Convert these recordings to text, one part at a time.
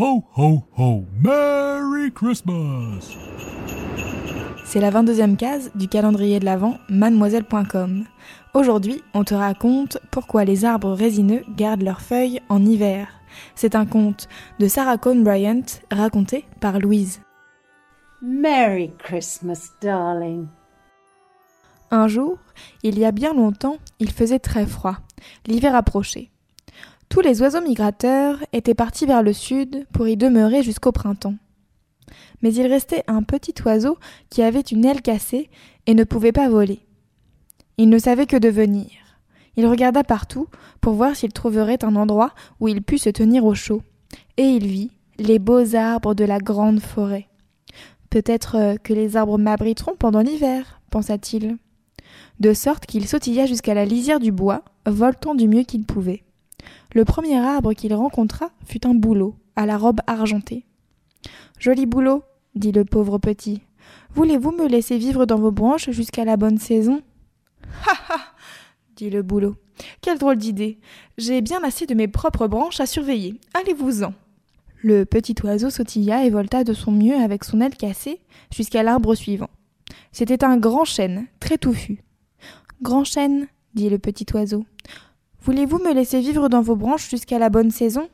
Ho, ho, ho! Merry Christmas! C'est la 22e case du calendrier de l'Avent mademoiselle.com. Aujourd'hui, on te raconte pourquoi les arbres résineux gardent leurs feuilles en hiver. C'est un conte de Sarah Cohn Bryant raconté par Louise. Merry Christmas, darling. Un jour, il y a bien longtemps, il faisait très froid. L'hiver approchait. Tous les oiseaux migrateurs étaient partis vers le sud pour y demeurer jusqu'au printemps. Mais il restait un petit oiseau qui avait une aile cassée et ne pouvait pas voler. Il ne savait que devenir. Il regarda partout pour voir s'il trouverait un endroit où il pût se tenir au chaud. Et il vit les beaux arbres de la grande forêt. Peut-être euh, que les arbres m'abriteront pendant l'hiver, pensa-t-il. De sorte qu'il sautilla jusqu'à la lisière du bois, voltant du mieux qu'il pouvait. Le premier arbre qu'il rencontra fut un bouleau, à la robe argentée. Joli bouleau, dit le pauvre petit. Voulez-vous me laisser vivre dans vos branches jusqu'à la bonne saison? Ha ha dit le bouleau. Quelle drôle d'idée. J'ai bien assez de mes propres branches à surveiller. Allez-vous-en. Le petit oiseau sautilla et volta de son mieux avec son aile cassée jusqu'à l'arbre suivant. C'était un grand chêne, très touffu. Grand chêne, dit le petit oiseau. Voulez-vous me laisser vivre dans vos branches jusqu'à la bonne saison?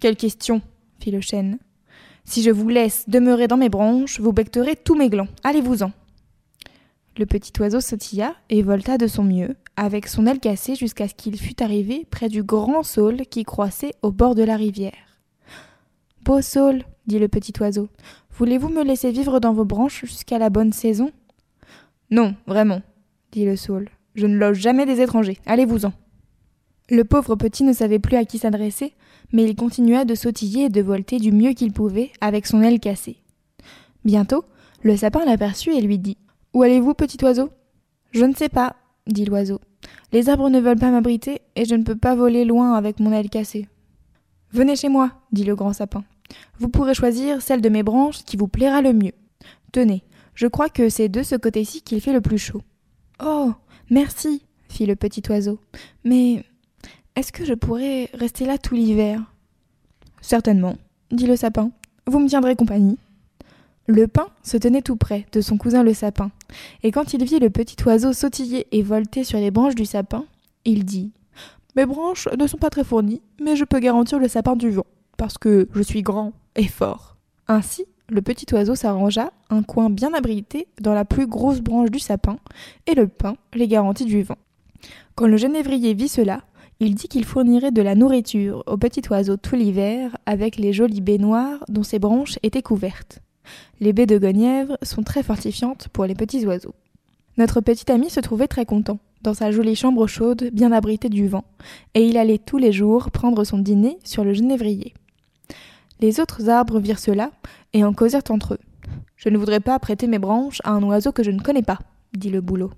Quelle question fit le chêne. Si je vous laisse demeurer dans mes branches, vous becterez tous mes glands. Allez-vous-en. Le petit oiseau sautilla et volta de son mieux, avec son aile cassée jusqu'à ce qu'il fût arrivé près du grand saule qui croissait au bord de la rivière. Beau saule, dit le petit oiseau, voulez-vous me laisser vivre dans vos branches jusqu'à la bonne saison? Non, vraiment, dit le saule. Je ne loge jamais des étrangers. Allez-vous-en. Le pauvre petit ne savait plus à qui s'adresser, mais il continua de sautiller et de volter du mieux qu'il pouvait avec son aile cassée. Bientôt, le sapin l'aperçut et lui dit Où allez-vous, petit oiseau Je ne sais pas, dit l'oiseau. Les arbres ne veulent pas m'abriter et je ne peux pas voler loin avec mon aile cassée. Venez chez moi, dit le grand sapin. Vous pourrez choisir celle de mes branches qui vous plaira le mieux. Tenez, je crois que c'est de ce côté-ci qu'il fait le plus chaud. Oh, merci, fit le petit oiseau. Mais est-ce que je pourrais rester là tout l'hiver? Certainement, dit le sapin. Vous me tiendrez compagnie. Le pin se tenait tout près de son cousin le sapin, et quand il vit le petit oiseau sautiller et volter sur les branches du sapin, il dit Mes branches ne sont pas très fournies, mais je peux garantir le sapin du vent, parce que je suis grand et fort. Ainsi, le petit oiseau s'arrangea un coin bien abrité dans la plus grosse branche du sapin, et le pin les garantit du vent. Quand le genévrier vit cela, il dit qu'il fournirait de la nourriture au petit oiseau tout l'hiver avec les jolies baies noires dont ses branches étaient couvertes. Les baies de Genièvre sont très fortifiantes pour les petits oiseaux. Notre petit ami se trouvait très content, dans sa jolie chambre chaude, bien abritée du vent, et il allait tous les jours prendre son dîner sur le genévrier. Les autres arbres virent cela, et en causèrent entre eux. Je ne voudrais pas prêter mes branches à un oiseau que je ne connais pas, dit le bouleau.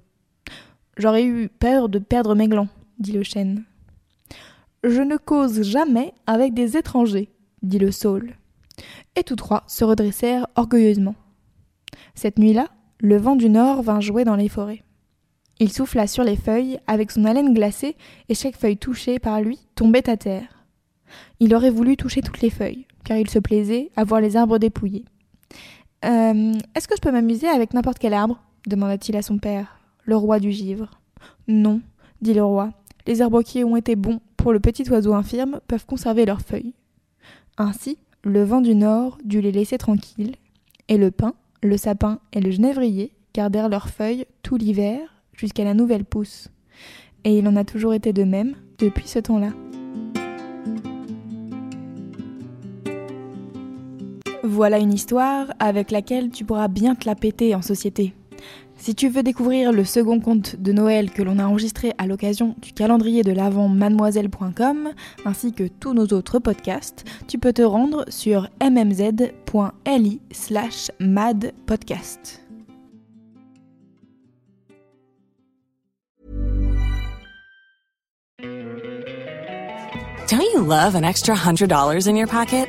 J'aurais eu peur de perdre mes glands, dit le chêne. Je ne cause jamais avec des étrangers, dit le saule et tous trois se redressèrent orgueilleusement. Cette nuit-là, le vent du nord vint jouer dans les forêts. Il souffla sur les feuilles avec son haleine glacée, et chaque feuille touchée par lui tombait à terre. Il aurait voulu toucher toutes les feuilles, car il se plaisait à voir les arbres dépouillés. Euh, Est-ce que je peux m'amuser avec n'importe quel arbre? demanda-t-il à son père, le roi du givre. Non, dit le roi. Les arbres ont été bons pour le petit oiseau infirme peuvent conserver leurs feuilles. Ainsi, le vent du nord dut les laisser tranquilles, et le pin, le sapin et le genévrier gardèrent leurs feuilles tout l'hiver jusqu'à la nouvelle pousse. Et il en a toujours été de même depuis ce temps-là. Voilà une histoire avec laquelle tu pourras bien te la péter en société. Si tu veux découvrir le second conte de Noël que l'on a enregistré à l'occasion du calendrier de l'Avent mademoiselle.com ainsi que tous nos autres podcasts, tu peux te rendre sur mmz.li slash madpodcast. Don't you love an extra $100 in your pocket?